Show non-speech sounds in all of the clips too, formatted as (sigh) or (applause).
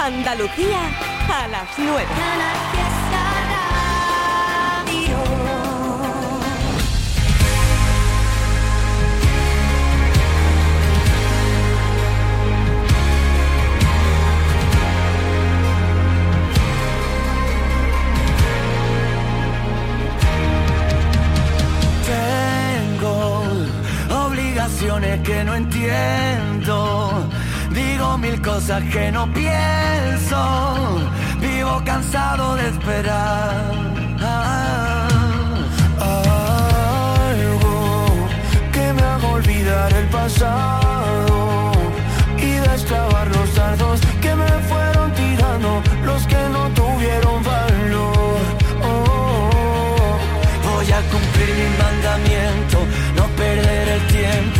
Andalucía a las 9. Cosas que no pienso. Vivo cansado de esperar. Algo que me haga olvidar el pasado y destrabar los dardos que me fueron tirando los que no tuvieron valor. Oh, voy a cumplir mi mandamiento, no perder el tiempo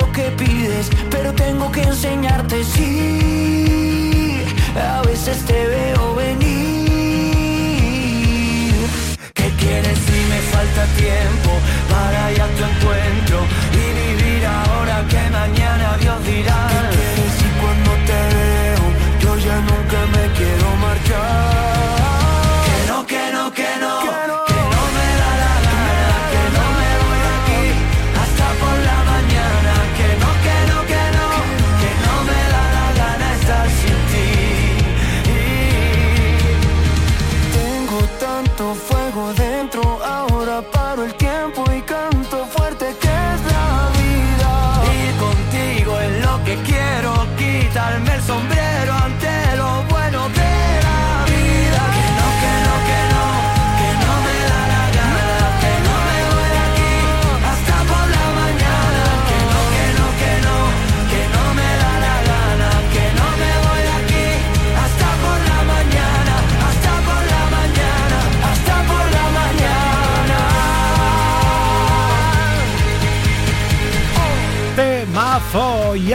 pero tengo que enseñarte. Sí, a veces te veo venir. ¿Qué quieres si me falta tiempo para ir a tu encuentro y vivir ahora que mañana Dios dirá? ¿Qué quieres si cuando te veo yo ya nunca me quiero marchar?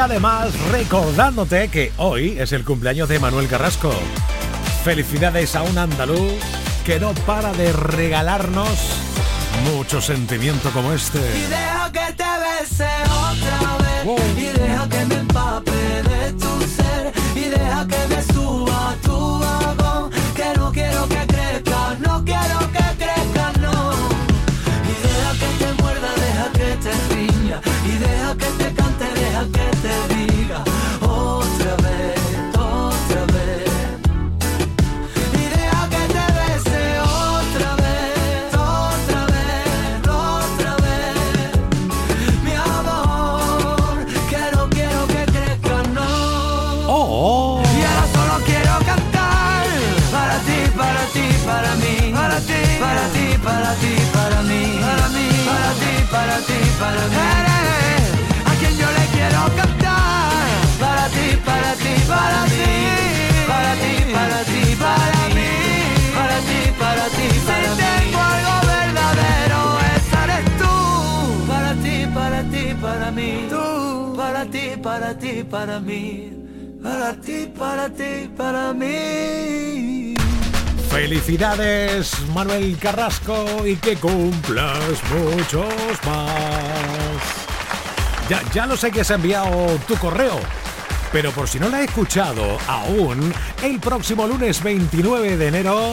Además recordándote que hoy es el cumpleaños de Manuel Carrasco. Felicidades a un andaluz que no para de regalarnos mucho sentimiento como este. Y deja que te bese otra vez. Wow. Y deja que me empape de tu ser. Y deja que me para ti, para mí. Para ti, para ti, para mí. Felicidades Manuel Carrasco y que cumplas muchos más. Ya, ya lo sé que has enviado tu correo, pero por si no la he escuchado aún, el próximo lunes 29 de enero,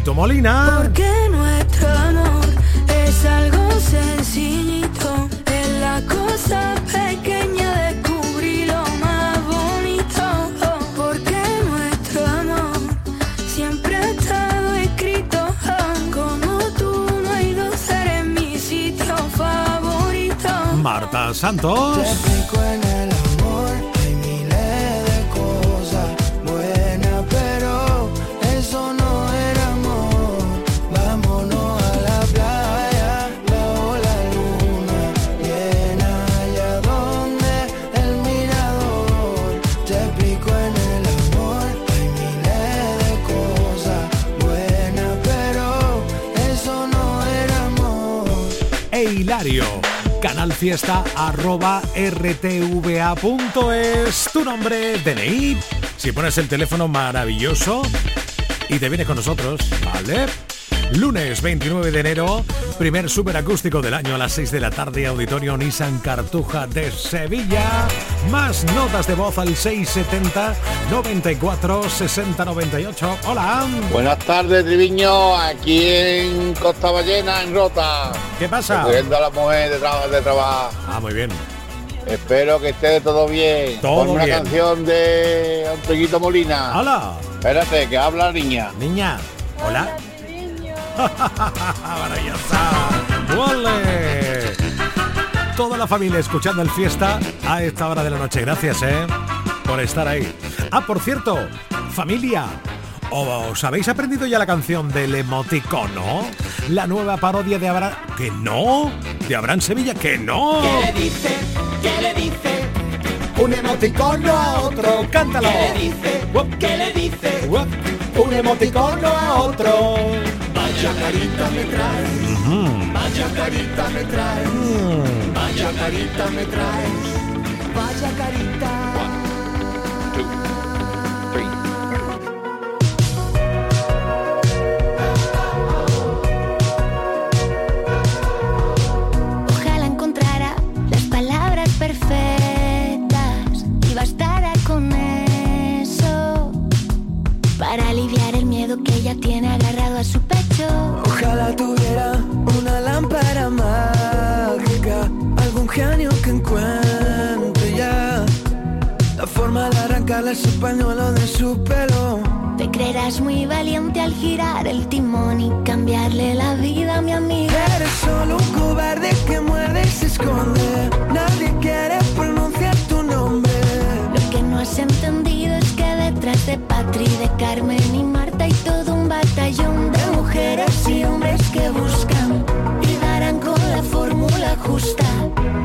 Molina. Porque nuestro amor Es algo sencillito, es la cosa pequeña descubrí lo más bonito, porque nuestro amor siempre ha estado escrito. Como tú no hay dos, eres mi sitio favorito. Marta Santos. Te e Hilario. Canal Fiesta arroba rtva.es Tu nombre, DNI. Si pones el teléfono maravilloso y te vienes con nosotros, ¿vale? Lunes 29 de enero, primer superacústico del año a las 6 de la tarde, Auditorio Nissan Cartuja de Sevilla. Más notas de voz al 670 94 60 98. Hola, Buenas tardes, Triviño, aquí en Costa Ballena, en Rota. ¿qué pasa? Recogiendo a la mujer de, traba- de trabajar. Ah, muy bien. Espero que esté todo bien. Todo Pon una bien. canción de Antoñito Molina. Hola, Espérate, que habla la niña. niña. Hola. (laughs) Maravillosa. ¡Ole! Toda la familia escuchando el fiesta a esta hora de la noche. Gracias, ¿eh? Por estar ahí. Ah, por cierto, familia. ¿Os habéis aprendido ya la canción del emoticono? La nueva parodia de Abraham... ¿Que no? ¿De Abraham Sevilla? ¡Que no! ¿Qué le dice? ¿Qué le dice? Un emoticono a otro, cántalo. ¿Qué le dice? ¿Qué le dice? Un emoticono a otro. Vaya carita me traes, vaya carita me traes, vaya carita me traes, vaya carita. Ojalá encontrara las palabras perfectas y bastara con eso para aliviar el miedo que ella tiene agarrado a su pecho. Ojalá tuviera una lámpara mágica, algún genio que encuentre ya la forma de arrancarle su pañuelo de su pelo. Te creerás muy valiente al girar el timón y cambiarle la vida a mi amiga. Eres solo un cobarde que muerde y se esconde. Nadie quiere pronunciar tu nombre. Lo que no has entendido es que detrás de Patri, de Carmen y que buscan y darán con la fórmula justa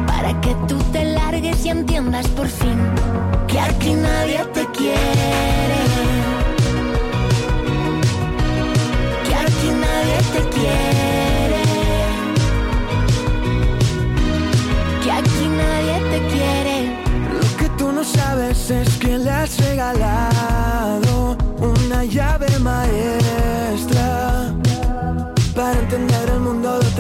para que tú te largues y entiendas por fin que aquí nadie te quiere. Que aquí nadie te quiere. Que aquí nadie te quiere. Lo que tú no sabes es que le has regalado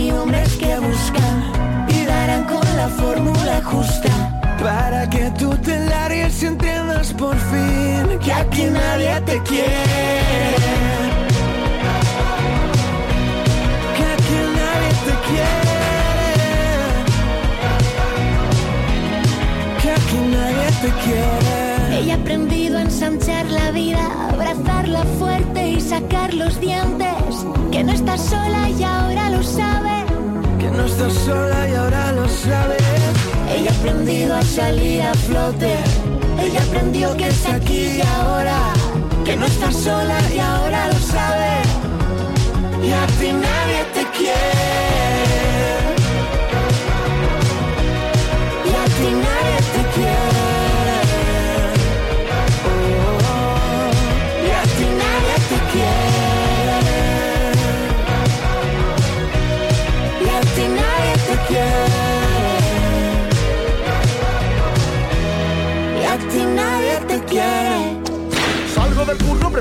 y que buscan y darán con la fórmula justa. Para que tú te largues y entiendas por fin que aquí nadie te quiere. Sola y ahora lo sabes. Ella aprendido a salir a flote. Ella aprendió que es aquí y ahora. Que no estás sola y ahora lo sabe. Y a ti nadie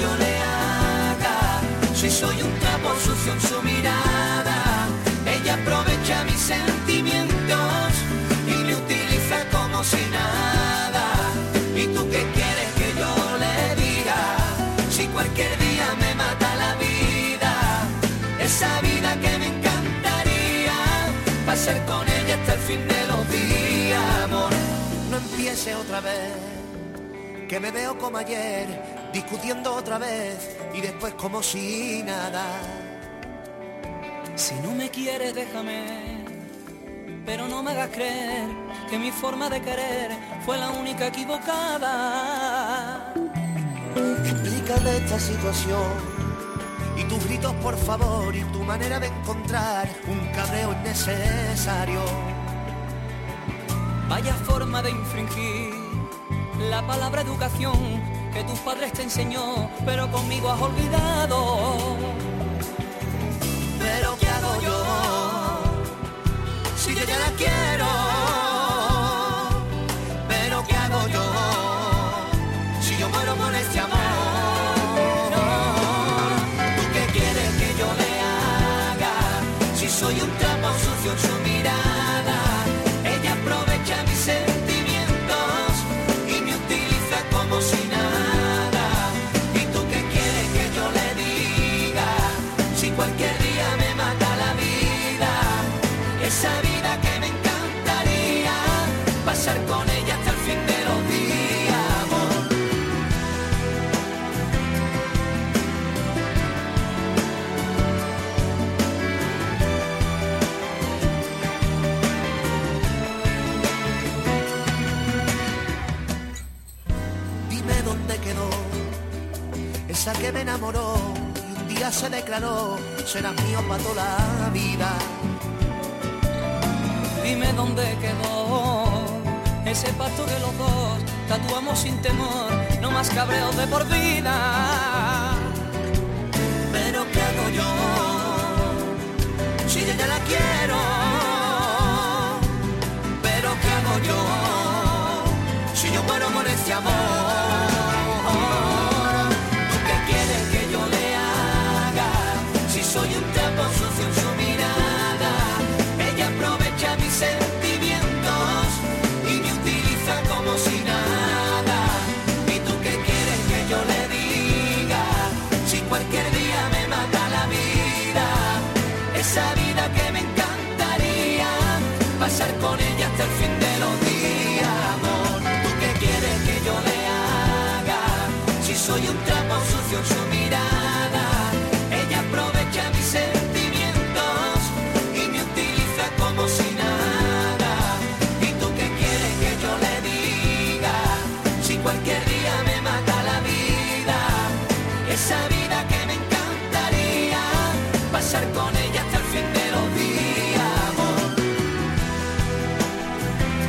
Yo le haga? Si soy un trapo sucio en su mirada, ella aprovecha mis sentimientos y me utiliza como si nada. ¿Y tú qué quieres que yo le diga? Si cualquier día me mata la vida, esa vida que me encantaría pasar con ella hasta el fin de los días, amor. No empiece otra vez que me veo como ayer, discutiendo otra vez y después como si nada. Si no me quieres, déjame, pero no me hagas creer que mi forma de querer fue la única equivocada. Explícame esta situación y tus gritos por favor y tu manera de encontrar un cabreo innecesario. Vaya forma de infringir la palabra educación que tus padres te enseñó, pero conmigo has olvidado. Pero ¿qué hago yo? Si yo ya la quiero. Y un día se declaró serás mío para toda la vida. Dime dónde quedó ese pacto que los dos tatuamos sin temor, no más cabreos de por vida. Con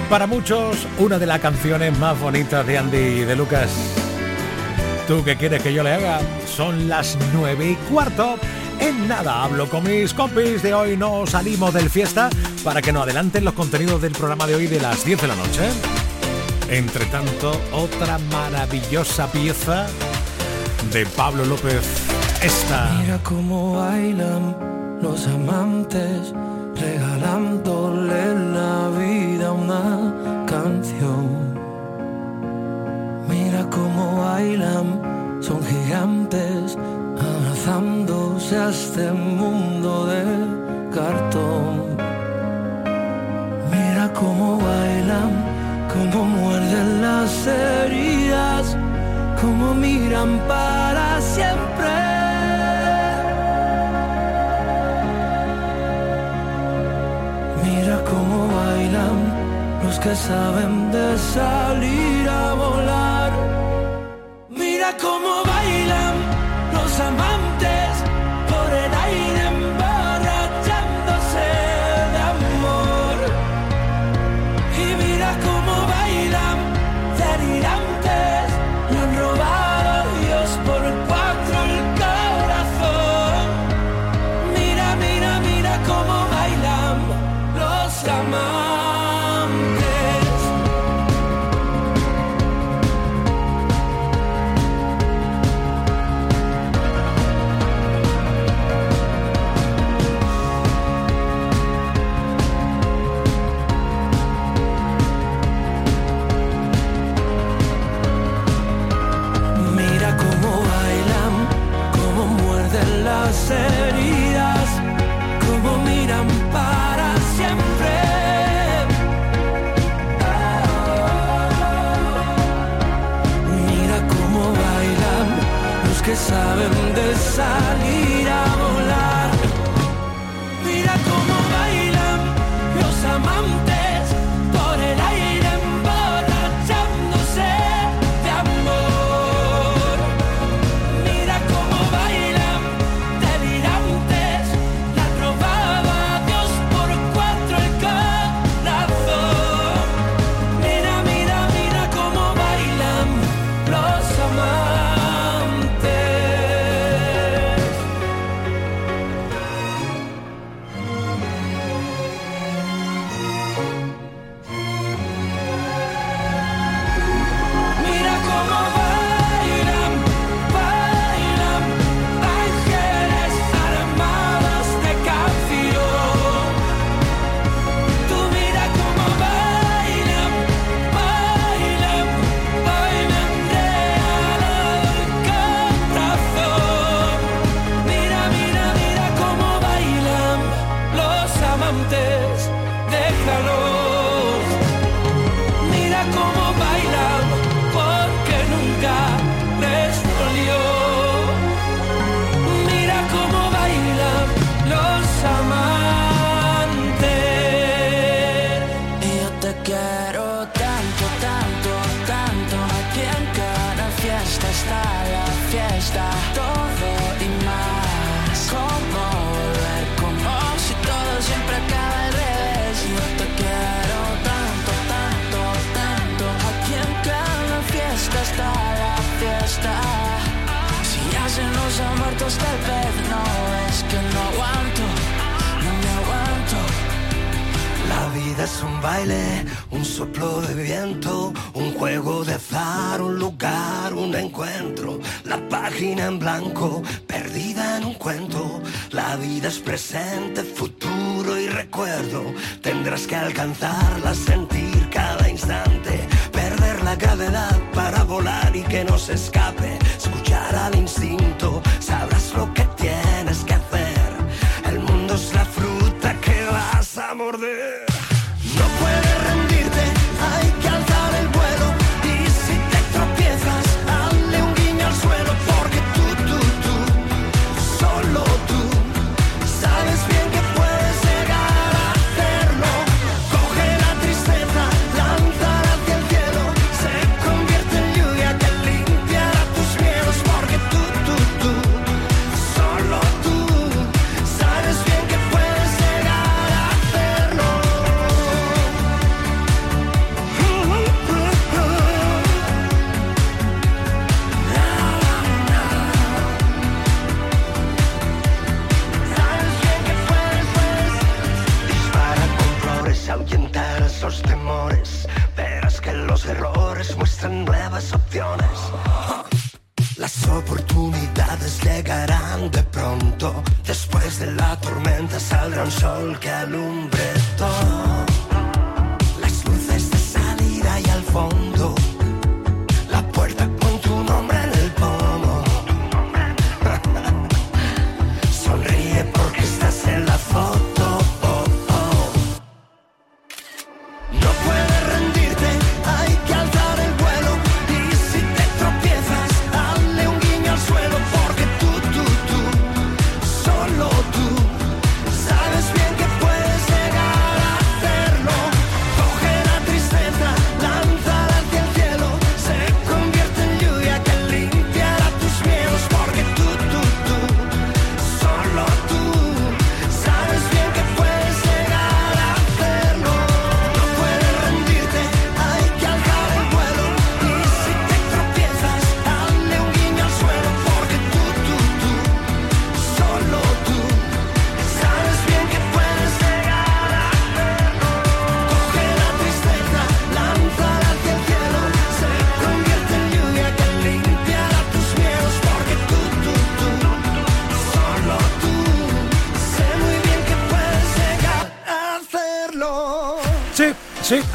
Para muchos, una de las canciones más bonitas de Andy y de Lucas. ¿Tú qué quieres que yo le haga? Son las nueve y cuarto. En nada, hablo con mis compis de hoy. No salimos del fiesta para que nos adelanten los contenidos del programa de hoy de las 10 de la noche. Entre tanto, otra maravillosa pieza de Pablo López. Esta. Mira cómo bailan los amantes, regalándole Cómo bailan, son gigantes, abrazándose a este mundo de cartón. Mira cómo bailan, cómo muerden las heridas, cómo miran para siempre. Mira cómo bailan los que saben de salir a volar.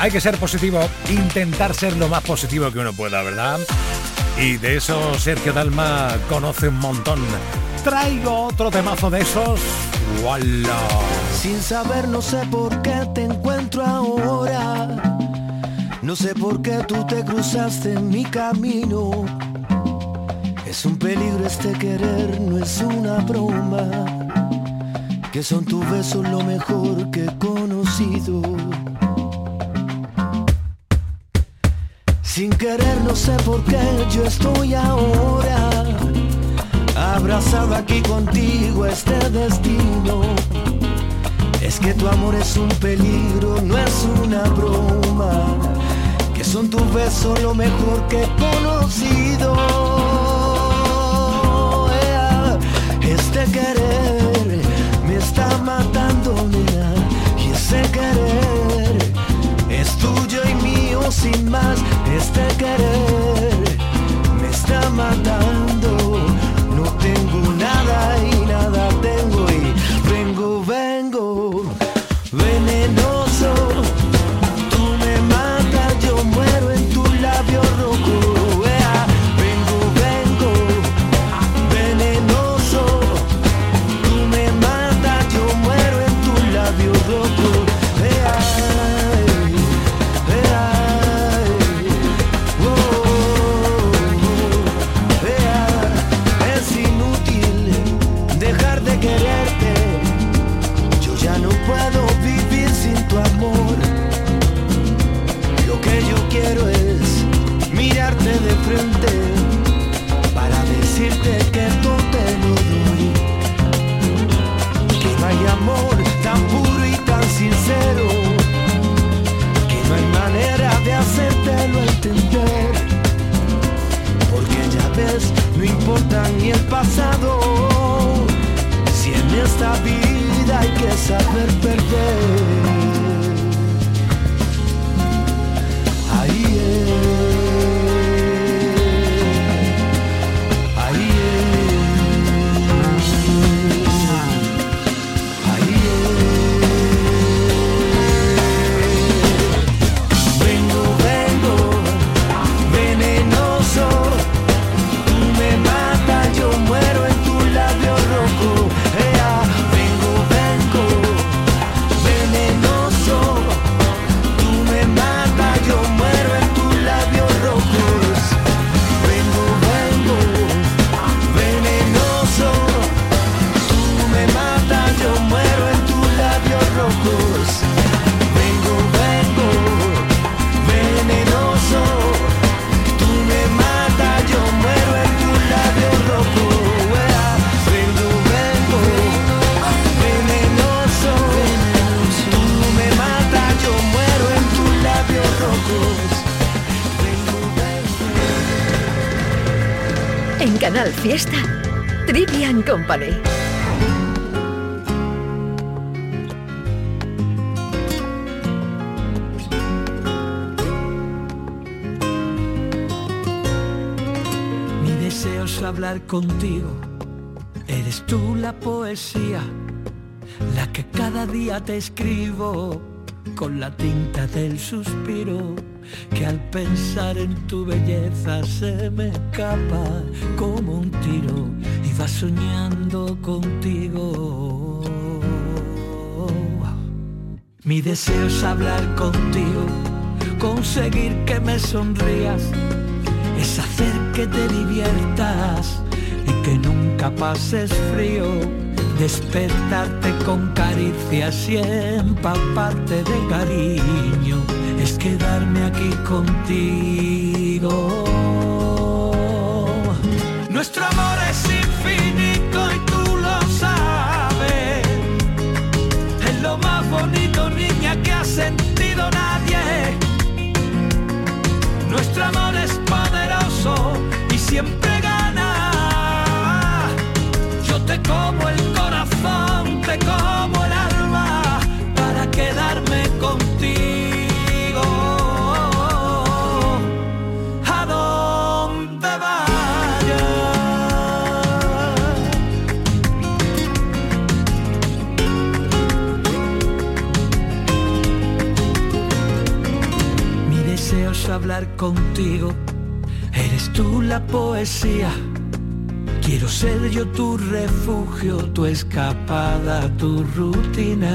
Hay que ser positivo, intentar ser lo más positivo que uno pueda, ¿verdad? Y de eso Sergio Dalma conoce un montón. Traigo otro temazo de esos. ¡Wala! Sin saber, no sé por qué te encuentro ahora. No sé por qué tú te cruzaste en mi camino. Es un peligro este querer, no es una broma. Que son tus besos lo mejor que he conocido. Sin querer no sé por qué yo estoy ahora abrazado aquí contigo este destino. Es que tu amor es un peligro, no es una broma. Que son tus besos lo mejor que he conocido. Este querer me está matando, nena. Y ese querer tuyo y mío sin más. Este querer me está matando. No tengo nada y nada tengo hablar contigo. Eres tú la poesía, la que cada día te escribo con la tinta del suspiro, que al pensar en tu belleza se me escapa como un tiro va soñando contigo. Mi deseo es hablar contigo, conseguir que me sonrías es hacer que te diviertas y que nunca pases frío, despertarte con caricias y empaparte de cariño, es quedarme aquí contigo. Nuestro amor es poderoso y siempre gana. Yo te como el contigo. Eres tú la poesía. Quiero ser yo tu refugio, tu escapada, tu rutina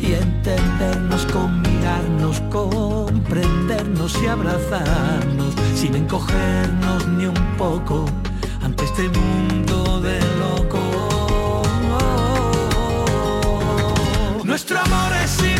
y entendernos con mirarnos, comprendernos y abrazarnos sin encogernos ni un poco ante este mundo de loco. Nuestro amor es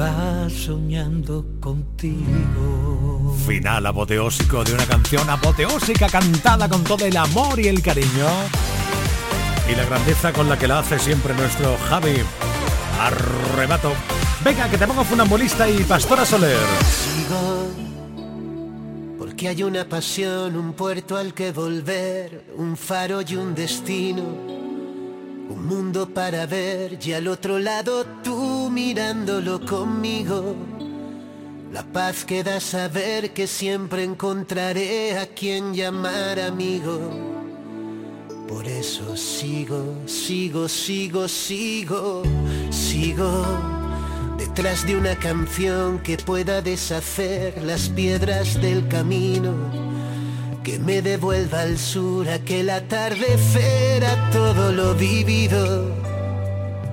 va soñando contigo. Final apoteósico de una canción apoteósica cantada con todo el amor y el cariño. Y la grandeza con la que la hace siempre nuestro Javi. Arrebato. Venga, que te pongo funambulista y Pastora Soler. Sigo, porque hay una pasión, un puerto al que volver, un faro y un destino, un mundo para ver y al otro lado tú mirándolo conmigo. La paz que da saber que siempre encontraré a quien llamar amigo. Por eso sigo, sigo, sigo, sigo, sigo detrás de una canción que pueda deshacer las piedras del camino, que me devuelva al sur aquel atardecer a todo lo vivido,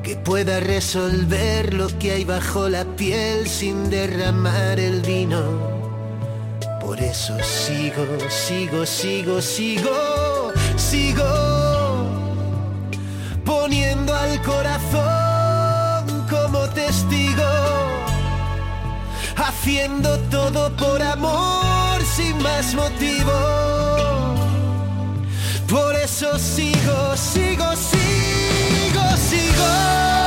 que pueda resolver lo que hay bajo la piel sin derramar el vino. Por eso sigo, sigo, sigo, sigo, sigo poniendo al corazón como testigo, haciendo todo por amor sin más motivo. Por eso sigo, sigo, sigo, sigo.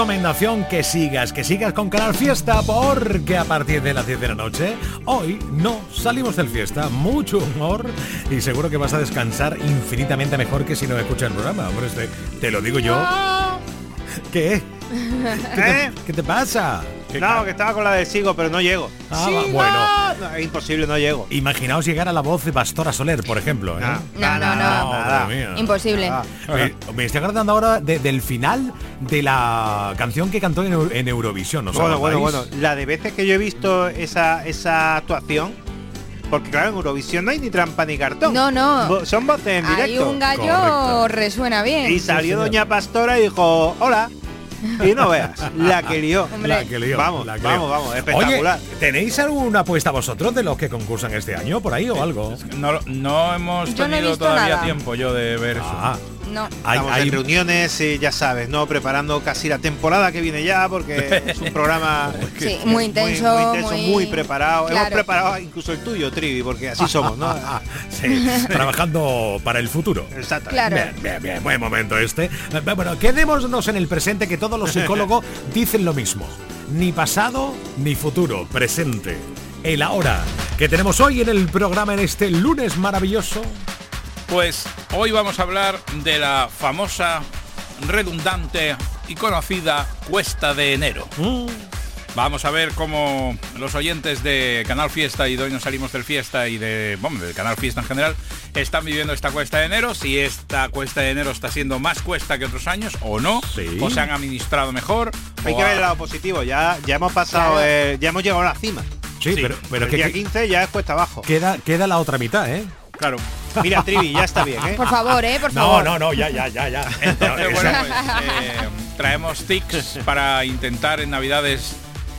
Recomendación que sigas, que sigas con Canal Fiesta porque a partir de las 10 de la noche, hoy no salimos del fiesta, mucho humor y seguro que vas a descansar infinitamente mejor que si no escuchas el programa. Hombre, este, te lo digo yo. ¿Qué? ¿Qué te, (laughs) qué te pasa? ¿Qué No, que estaba con la del sigo, pero no llego. Ah, bueno. No, es imposible, no llego. Imaginaos llegar a la voz de Pastora Soler, por ejemplo. ¿eh? No, no, no. Imposible. Me, me estoy acordando ahora de- del final de la canción que cantó en, Eu- en Eurovisión. ¿os Bueno, bueno, bueno. La de veces que yo he visto esa, esa actuación, porque claro, en Eurovisión no hay ni trampa ni cartón. No, no. Son voces en directo. un gallo resuena bien. Y salió Doña Pastora y dijo, hola. (laughs) Y no veas, la que lió. La que lió, Vamos, la que vamos, lió. vamos, espectacular. Oye, ¿tenéis alguna apuesta vosotros de los que concursan este año por ahí o algo? No, no hemos Yo tenido todavía nada. tiempo yo de ver eso. Ah, No. Estamos en reuniones, y ya sabes, ¿no? Preparando casi la temporada que viene ya, porque es un programa (laughs) Sí, muy intenso, muy, intenso, muy- muy preparado. Hemos preparado incluso el tuyo, Trivi, porque así somos, ¿no? (laughs) Sí, (laughs) trabajando para el futuro. Exacto. Claro. Bien, bien, bien, buen momento este. Eh, Bueno, quedémonos en el presente que todos los psicólogos dicen lo mismo. Ni pasado ni futuro, presente. El ahora que tenemos hoy en el programa en este lunes maravilloso. Pues hoy vamos a hablar de la famosa, redundante y conocida cuesta de enero. Vamos a ver cómo los oyentes de Canal Fiesta y de hoy nos salimos del Fiesta y de, bueno, del Canal Fiesta en general están viviendo esta cuesta de enero, si esta cuesta de enero está siendo más cuesta que otros años o no, o se han administrado mejor. Hay que ha- ver el lado positivo, ya, ya hemos pasado, Claro. eh, ya hemos llegado a la cima. Sí, pero, pero el que, día que- 15 ya es cuesta abajo. queda, queda la otra mitad, ¿eh? Claro. Mira, Trivi, ya está bien, ¿eh? Por favor, eh, por No, favor. no, no, ya, ya, ya, ya. (laughs) Entonces, bueno, pues, eh, traemos tics para intentar en Navidades,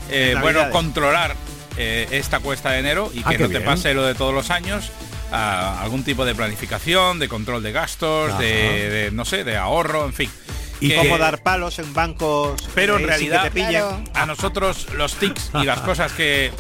eh, En bueno, Navidades. controlar eh, esta cuesta de enero y Ah, que no te pase lo de todos los años. ah, algún tipo de planificación, de control de gastos, de, de, no sé, de ahorro, en fin. Y Que- cómo dar palos en bancos. pero en realidad que te pillen. Claro. a nosotros los tics y las (laughs) cosas que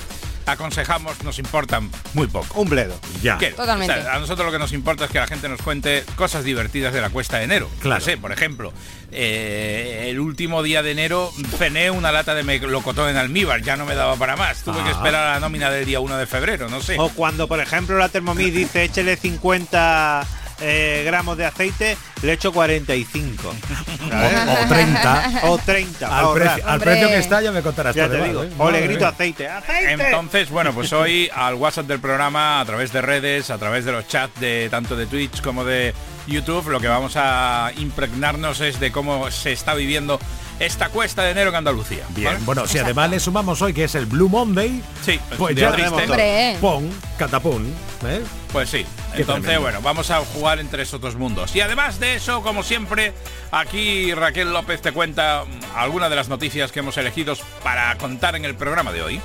aconsejamos nos importan muy poco. Un bledo. Ya. ¿Qué? Totalmente. O sea, a nosotros lo que nos importa es que la gente nos cuente cosas divertidas de la cuesta de enero. Claro. No sé, por ejemplo, eh, el último día de enero cené una lata de melocotón en almíbar, ya no me daba para más. Tuve que Ah. esperar a la nómina del día 1 de febrero, no sé. O cuando, por ejemplo, la Thermomix dice échele 50 eh, gramos de aceite, le echo 45. O, o 30. (laughs) O 30. para Al, precio, al Hombre. precio que está ya me contarás Ya por te demás, digo. ¿eh? O le grito aceite. ¡Aceite! Entonces, bueno, pues hoy al WhatsApp del programa, a través de redes, a través de los chats de tanto de Twitch como de YouTube, lo que vamos a impregnarnos es de cómo se está viviendo esta cuesta de enero en Andalucía. Bien, ¿vale? bueno, si además le sumamos hoy que es el Blue Monday, Sí, pues ya eh. pon, catapún, ¿eh? Pues sí. Qué Entonces, tremendo. bueno, vamos a jugar entre esos dos mundos. Y además de eso, como siempre, aquí Raquel López te cuenta algunas de las noticias que hemos elegido para contar en el programa de hoy.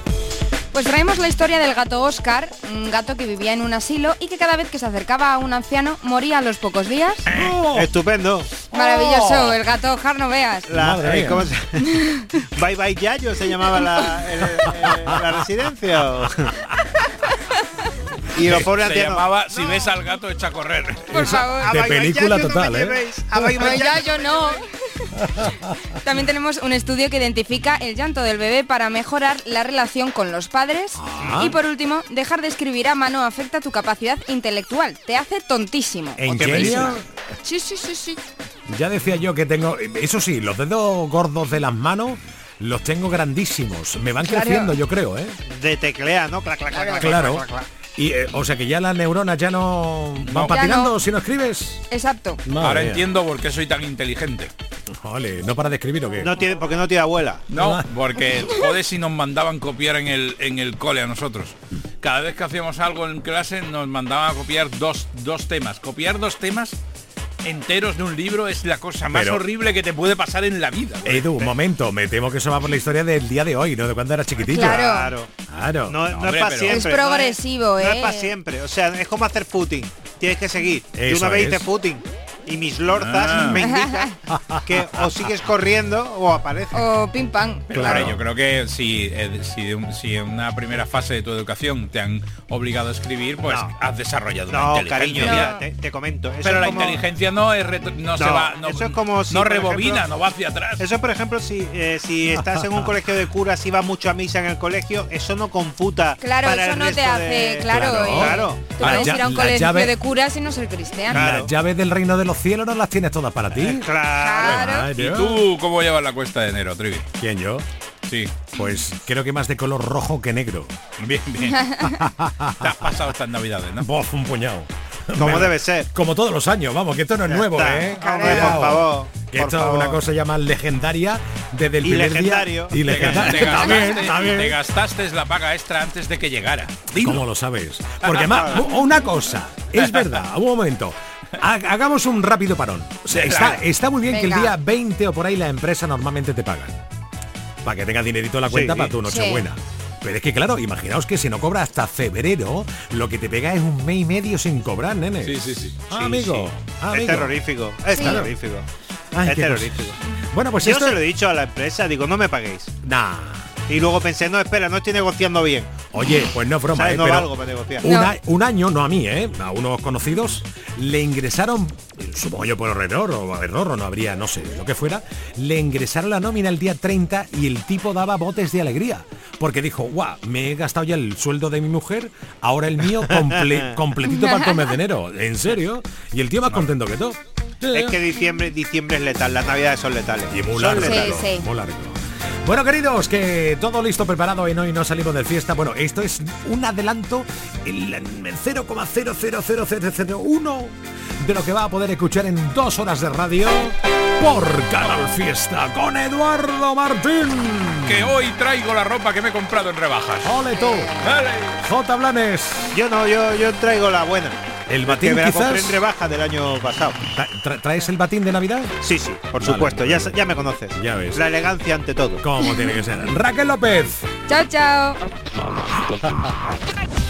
Pues traemos la historia del gato Oscar, un gato que vivía en un asilo y que cada vez que se acercaba a un anciano moría a los pocos días. Oh. Estupendo. Maravilloso, el gato Oscar no veas. La, Madre eh, mía. ¿cómo se- (laughs) Bye bye Yayo se llamaba la, el- el- la residencia. (laughs) y los pobres Se ancianos. llamaba Si ves al gato, echa a correr. Por Esa- favor. "A de película total, me ¿eh? llevéis, a Bye Bye Pero ya Yayo". yo no. También tenemos un estudio que identifica el llanto del bebé para mejorar la relación con los padres. Ah. Y por último, dejar de escribir a mano afecta tu capacidad intelectual. Te hace tontísimo. ¿En serio? Sí, sí, sí, sí. Ya decía yo que tengo, eso sí, los dedos gordos de las manos los tengo grandísimos. Me van Claro. creciendo, yo creo, ¿eh? De teclea, ¿no? Clac, clac, clac, clac, Claro. Y, eh, o sea que ya las neuronas ya no van No. patinando no. si no escribes. Exacto. Madre Ahora mía. entiendo por qué soy tan inteligente. Ole, no para de escribir o qué. No tiene, porque no tiene abuela. No, porque joder si nos mandaban copiar en el, en el cole a nosotros. Cada vez que hacíamos algo en clase nos mandaban a copiar dos, dos temas. Copiar dos temas enteros de un libro es la cosa más Pero- horrible que te puede pasar en la vida. Edu, un momento, me temo que eso va por la historia del día de hoy, ¿no? De cuando era chiquitillo. Claro. Claro. Claro. No, no hombre, es para siempre. Es no progresivo, No ¿eh? es para siempre. O sea, es como hacer footing. Tienes que seguir. y Eso una vez es. dices footing. Y mis lorzas Ah. me indican (laughs) que o sigues corriendo o aparece. O pim pam. Pero hombre, yo creo que si, eh, si, si en una primera fase de tu educación te han obligado a escribir, pues No. has desarrollado No, una cariño, mira, te, te comento. eso Pero es la como- inteligencia no es retro- no, se va, no, eso es como si, no rebobina, ejemplo, no va hacia atrás. Eso, por ejemplo, si, eh, si estás en un (laughs) colegio de curas y vas mucho a misa en el colegio, eso no computa. Claro, para eso el no te hace, de- claro. Claro, eh, claro. Tú La puedes ya- ir a un la colegio llave- de curas y no ser cristiano. Las llaves del reino de los cielos no las tienes todas para ti. Claro. ¿Y tú cómo llevas la cuesta de enero, Trivi? ¿Quién yo? Sí. Pues creo que más de color rojo que negro. Bien, bien. (laughs) Te has pasado estas navidades, ¿no? Bof, un puñado. Como debe ser. Como todos los años, vamos, que esto no es Ya nuevo, está. ¿eh? Hombre, por favor, Que por esto es una cosa ya más legendaria desde el Y primer legendario. día. Y legendario. te También, gastaste, también. te gastaste la paga extra antes de que llegara. ¿Cómo lo sabes? Porque además, (laughs) una cosa, es verdad, un momento. Ha- Hagamos un rápido parón. O sea, está, está muy bien que el día 20 o por ahí la empresa normalmente te pagan. Para que tengas dinerito en la cuenta Sí. para tu Nochebuena. Pero es que claro, imaginaos que si no cobra hasta febrero, lo que te pega es un mes y medio sin cobrar, nene. Sí, sí, sí. Ah, Sí, amigo, sí. Es terrorífico. Es Sí. terrorífico. Ay, es terrorífico. Bueno, pues Yo esto... se lo he dicho a la empresa, digo, no me paguéis. Nah. Y luego pensé, no, espera, no estoy negociando bien. Oye, pues no es broma, ¿Sabes? ¿eh? No pero valgo para negociar. un, No. a- un año, no a mí, ¿eh? A unos conocidos, le ingresaron, supongo yo por error o error, o no habría, no sé, lo que fuera, le ingresaron la nómina el día 30 y el tipo daba botes de alegría. Porque dijo, guau, me he gastado ya el sueldo de mi mujer, ahora el mío comple- (laughs) completito para el mes de enero. ¿En serio? Y el tío más contento que todo. Es que diciembre, diciembre es letal, las navidades son letales. y muy Son largo, Sí, letales. sí. muy largo. Bueno, queridos, que todo listo, preparado y hoy no salimos de fiesta. Bueno, esto es un adelanto, el 0,0000001 de lo que va a poder escuchar en dos horas de radio por Canal Fiesta con Eduardo Martín. Que hoy traigo la ropa que me he comprado en rebajas. ¡Ole tú! Dale. J. Blanes. Yo no, yo, yo traigo la buena. El Que batín compré quizás... en rebaja del año pasado. Tra- tra- ¿Traes el batín de Navidad? Sí, sí, por Vale, supuesto. Ya, ya me conoces. Ya ves. La elegancia ante todo. Como tiene que ser. Raquel López. Chao, chao. (laughs)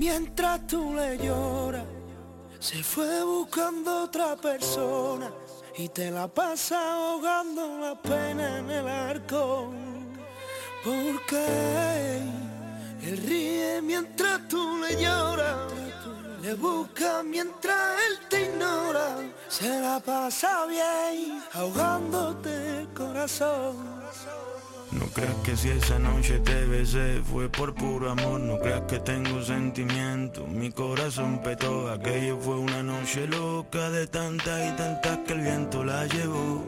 Mientras tú le lloras, se fue buscando otra persona y te la pasa ahogando la pena en el arco. Porque él ríe mientras tú le lloras, le busca mientras él te ignora. Se la pasa bien ahogándote el corazón. No creas que si esa noche te besé fue por puro amor, no creas que tengo sentimiento, mi corazón petó, aquello fue una noche loca de tantas y tantas que el viento la llevó.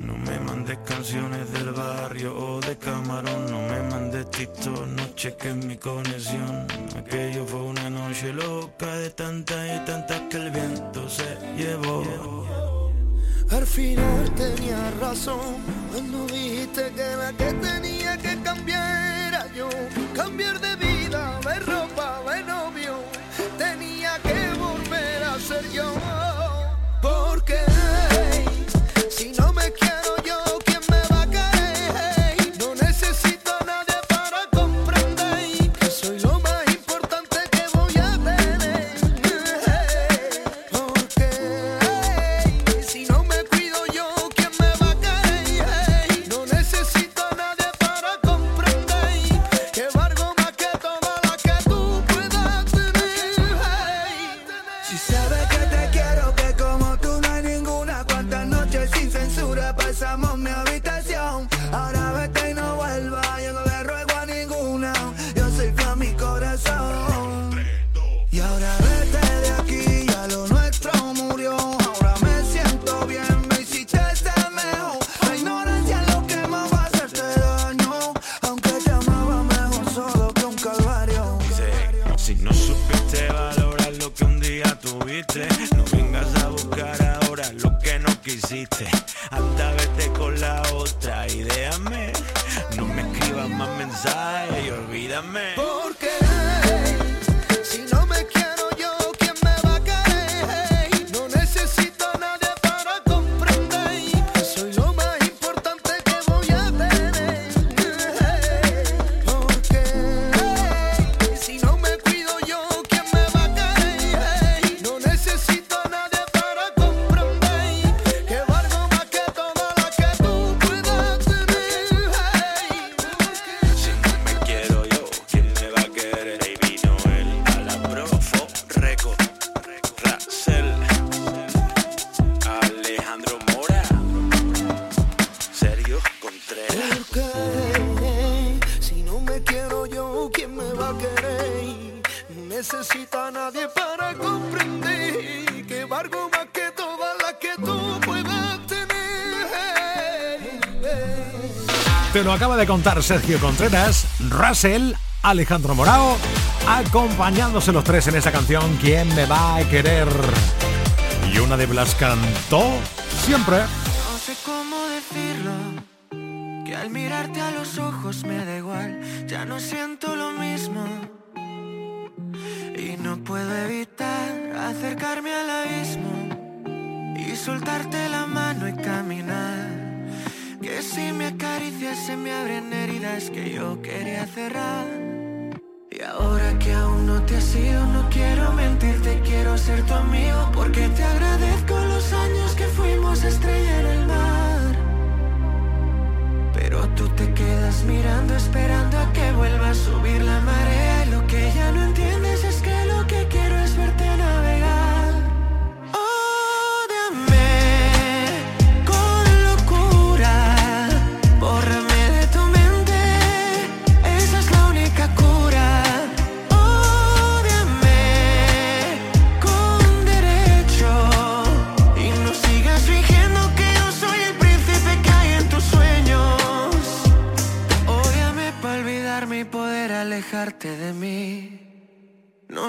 No me mandes canciones del barrio o de camarón, no me mandes TikTok, no cheques mi conexión. Aquello fue una noche loca de tantas y tantas que el viento se llevó. Al final tenía razón cuando dijiste que la que tenía que cambiar era yo. Cambiar de vida, de ropa, de novio. Tenía que volver a ser yo. lo acaba de contar Sergio Contreras, Russell, Alejandro Morao, acompañándose los tres en esta canción, ¿Quién me va a querer? Y una de Blas cantó siempre. te has ido no quiero mentirte, quiero ser tu amigo porque te agradezco los años que fuimos estrella en el mar. Pero tú te quedas mirando esperando a que vuelva a subir la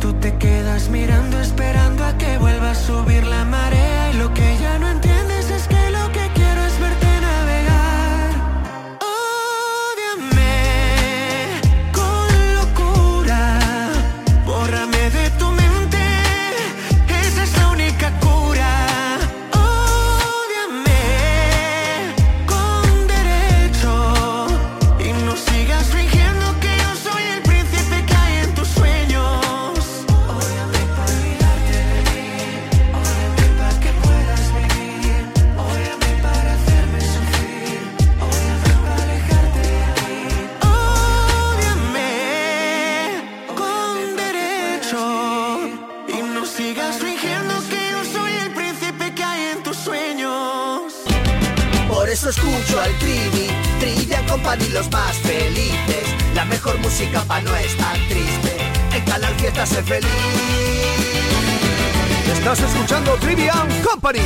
Tú te quedas mirando esperando a que vuelva a subir la marea y lo que Estás escuchando Trivian Company.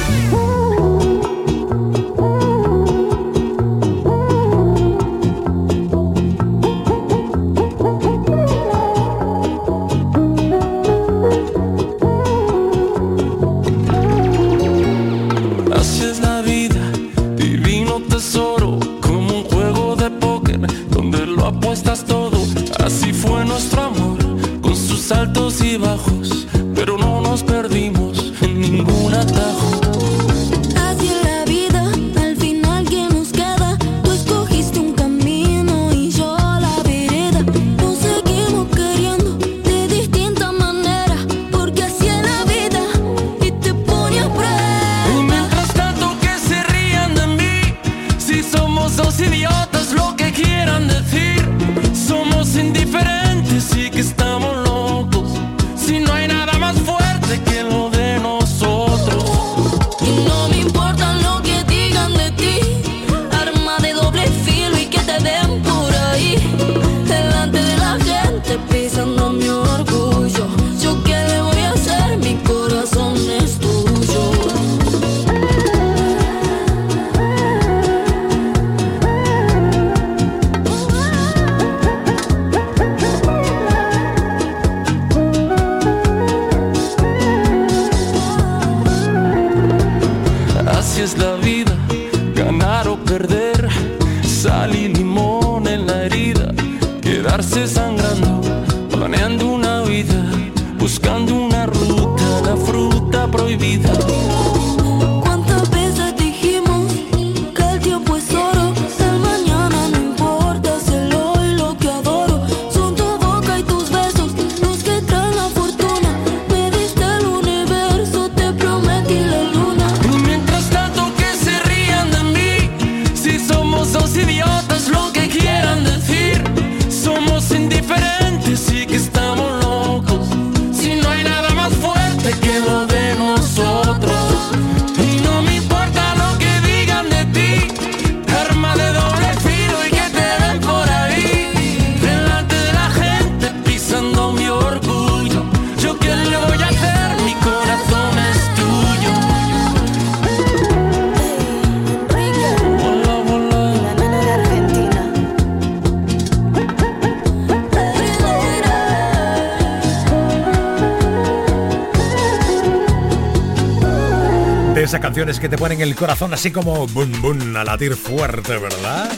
Corazón así como bum bum a latir fuerte, ¿verdad?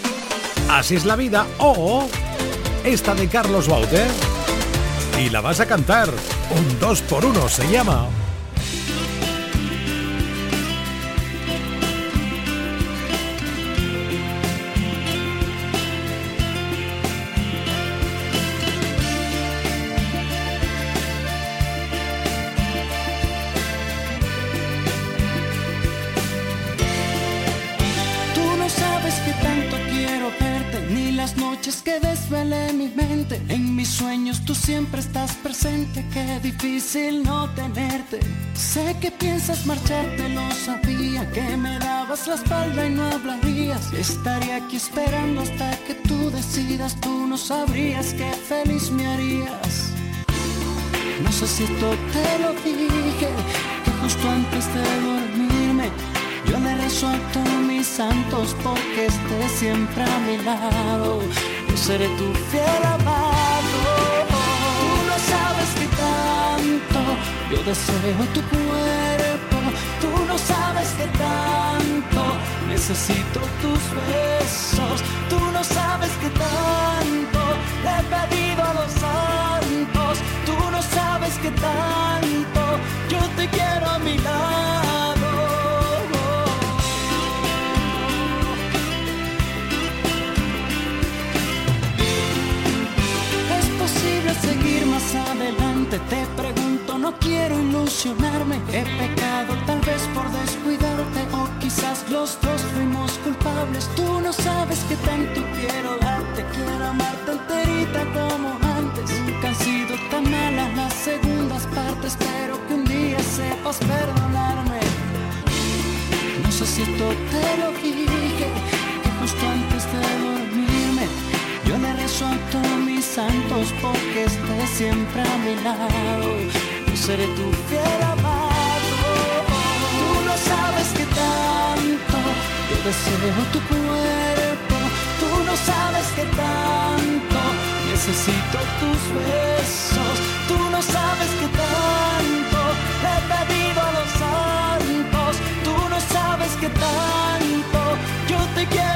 Así es la vida o esta de Carlos Baute y la vas a cantar un 2 por 1 se llama. Noches que desvelé mi mente. En mis sueños tú siempre estás presente, qué difícil no tenerte. Sé que piensas marcharte, lo sabía, que me dabas la espalda y no hablarías. Estaría aquí esperando hasta que tú decidas, tú no sabrías qué feliz me harías. No sé si esto te lo dije, que justo antes de dormirme yo le a todos santos porque estés siempre a mi lado. Yo seré tu fiel amado. Tú no sabes que tanto yo deseo tu cuerpo. Tú no sabes que tanto necesito tus besos. Tú no sabes que tanto le he pedido a los santos. Tú no sabes que tanto yo te quiero a mi lado. Adelante, te pregunto, no quiero ilusionarme. He pecado tal vez por descuidarte o quizás los dos fuimos culpables. Tú no sabes que tanto quiero darte, quiero amarte enterita como antes. Nunca han sido tan malas las segundas partes, espero que un día sepas perdonarme. No sé si esto te lo dije, que justo antes de yo le rezo a mis santos porque estés siempre a mi lado. Yo seré tu fiel amado. Tú no sabes que tanto yo deseo tu cuerpo. Tú no sabes que tanto necesito tus besos. Tú no sabes que tanto he pedido a los santos. Tú no sabes que tanto yo te quiero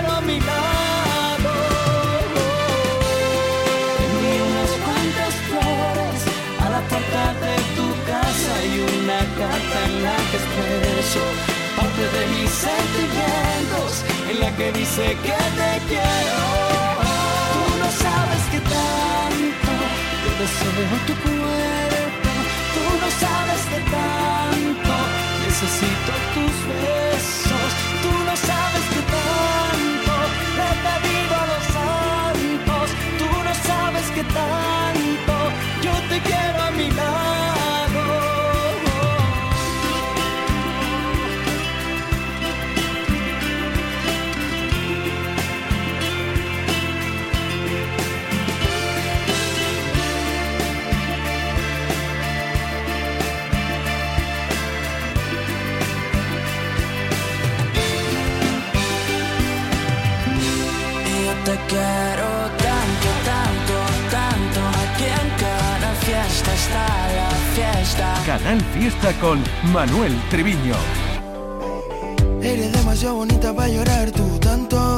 parte de mis sentimientos, en la que dice que te quiero. Tú no sabes que tanto yo deseo tu cuerpo, tú no sabes que tanto necesito tus besos, fiesta. Canal Fiesta con Manuel Triviño. Eres demasiado bonita para llorar tú tanto.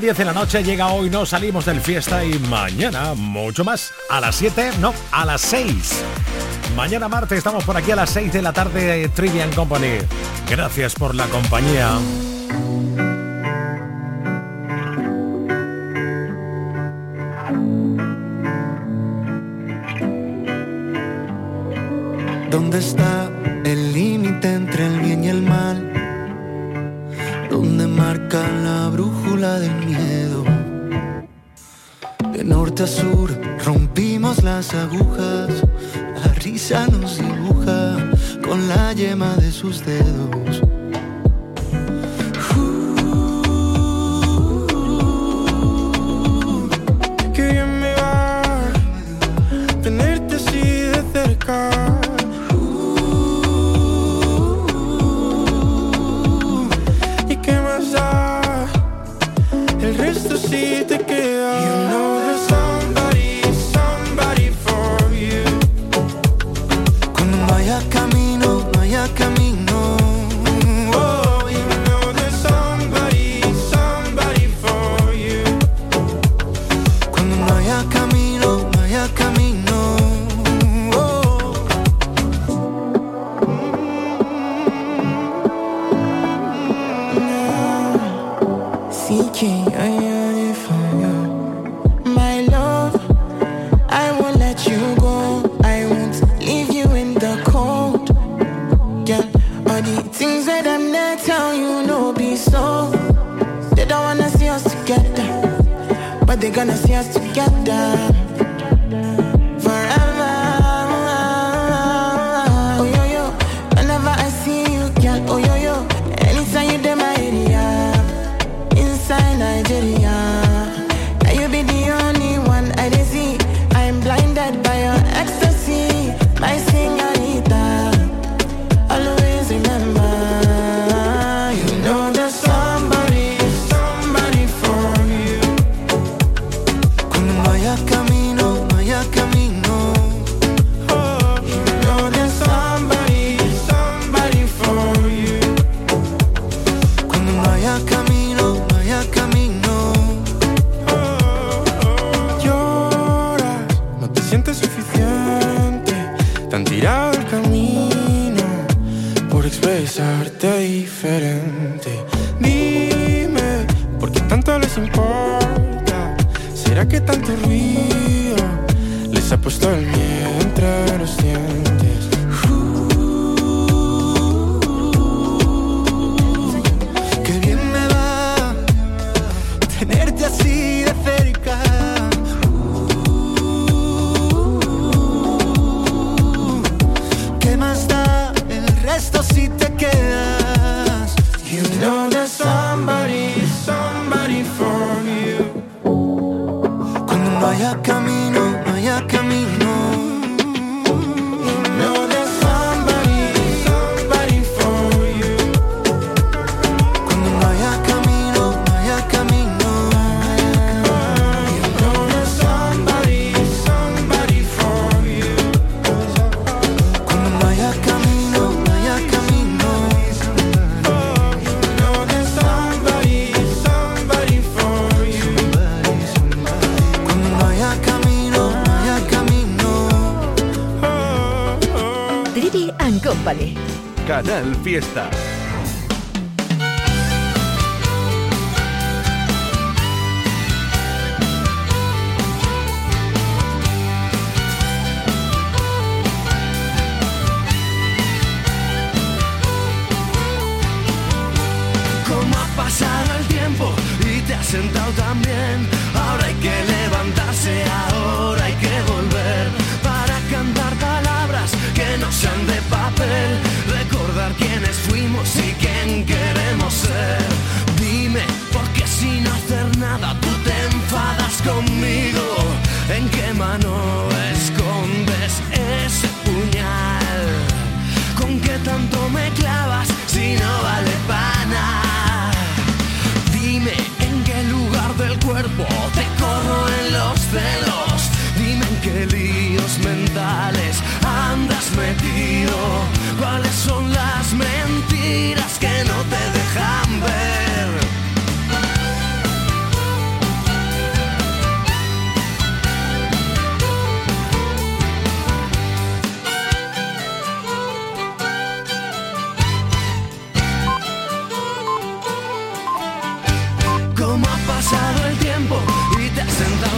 10 de la noche llega hoy No Salimos del Fiesta y mañana mucho más. A las 7, no, a las 6. Mañana martes estamos por aquí a las 6 de la tarde Trivian Company. Gracias por la compañía. ¿Dónde está? la brújula del miedo. De norte a sur rompimos las agujas, la risa nos dibuja con la yema de sus dedos. get down Canal Fiesta.